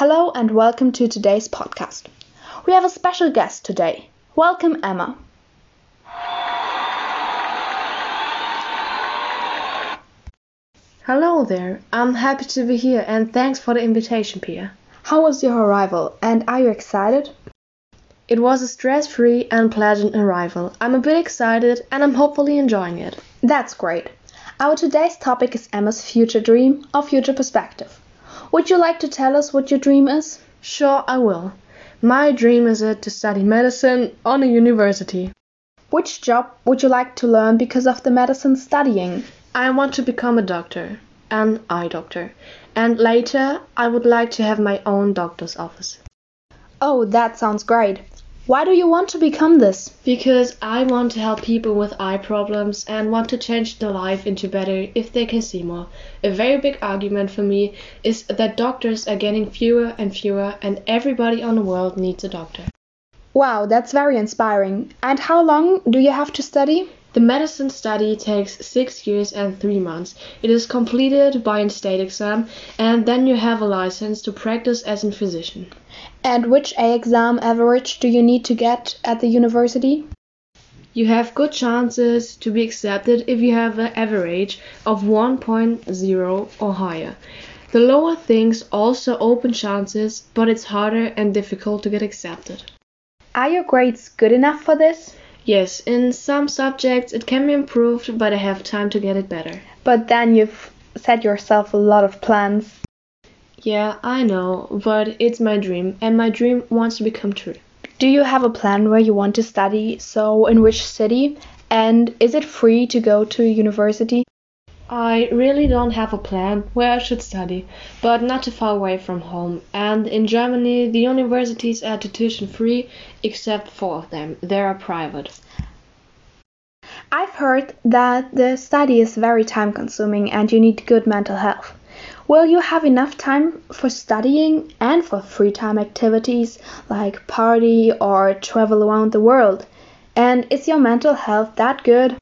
Hello and welcome to today's podcast. We have a special guest today. Welcome, Emma. Hello there. I'm happy to be here and thanks for the invitation, Pia. How was your arrival and are you excited? It was a stress free and pleasant arrival. I'm a bit excited and I'm hopefully enjoying it. That's great. Our today's topic is Emma's future dream or future perspective. Would you like to tell us what your dream is? Sure, I will. My dream is it to study medicine on a university. Which job would you like to learn because of the medicine studying? I want to become a doctor, an eye doctor, and later I would like to have my own doctor's office. Oh, that sounds great. Why do you want to become this? Because I want to help people with eye problems and want to change their life into better if they can see more. A very big argument for me is that doctors are getting fewer and fewer and everybody on the world needs a doctor. Wow, that's very inspiring. And how long do you have to study? The medicine study takes six years and three months. It is completed by a state exam, and then you have a license to practice as a physician. And which A exam average do you need to get at the university? You have good chances to be accepted if you have an average of 1.0 or higher. The lower things also open chances, but it's harder and difficult to get accepted. Are your grades good enough for this? Yes, in some subjects it can be improved, but I have time to get it better. But then you've set yourself a lot of plans. Yeah, I know, but it's my dream, and my dream wants to become true. Do you have a plan where you want to study? So, in which city? And is it free to go to university? I really don't have a plan where I should study, but not too far away from home. And in Germany, the universities are tuition free, except four of them. They are private. I've heard that the study is very time consuming and you need good mental health. Will you have enough time for studying and for free time activities like party or travel around the world? And is your mental health that good?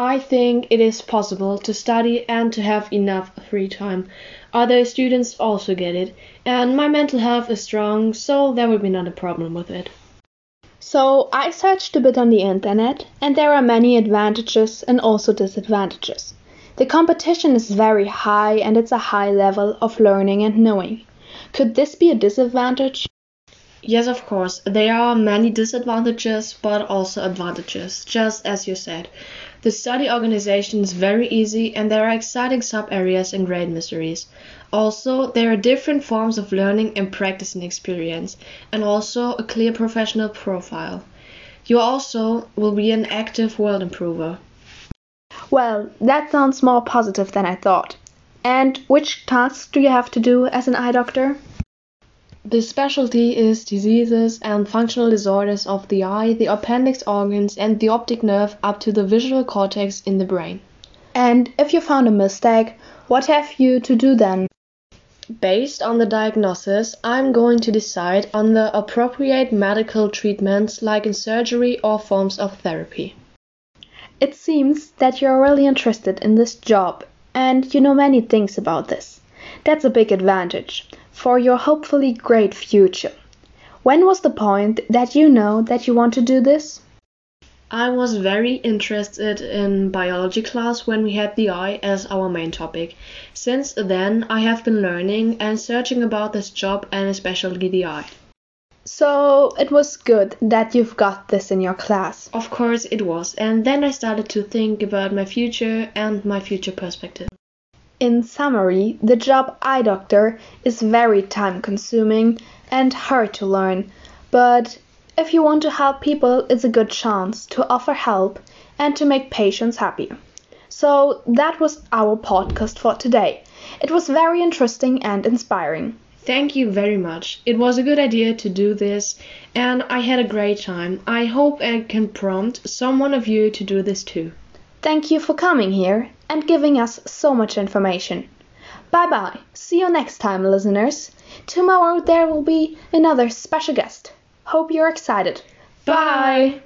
I think it is possible to study and to have enough free time. Other students also get it, and my mental health is strong, so there will be not a problem with it. So, I searched a bit on the internet, and there are many advantages and also disadvantages. The competition is very high, and it's a high level of learning and knowing. Could this be a disadvantage? Yes, of course. There are many disadvantages, but also advantages, just as you said. The study organization is very easy and there are exciting sub areas and great mysteries. Also, there are different forms of learning and practicing experience, and also a clear professional profile. You also will be an active world improver. Well, that sounds more positive than I thought. And which tasks do you have to do as an eye doctor? The specialty is diseases and functional disorders of the eye, the appendix organs, and the optic nerve up to the visual cortex in the brain. And if you found a mistake, what have you to do then? Based on the diagnosis, I'm going to decide on the appropriate medical treatments like in surgery or forms of therapy. It seems that you're really interested in this job and you know many things about this. That's a big advantage for your hopefully great future. When was the point that you know that you want to do this? I was very interested in biology class when we had the eye as our main topic. Since then, I have been learning and searching about this job and especially the eye. So it was good that you've got this in your class. Of course it was, and then I started to think about my future and my future perspective. In summary, the job eye doctor is very time consuming and hard to learn, but if you want to help people, it's a good chance to offer help and to make patients happy. So that was our podcast for today. It was very interesting and inspiring. Thank you very much. It was a good idea to do this, and I had a great time. I hope I can prompt someone of you to do this too. Thank you for coming here and giving us so much information. Bye bye. See you next time, listeners. Tomorrow there will be another special guest. Hope you're excited. Bye.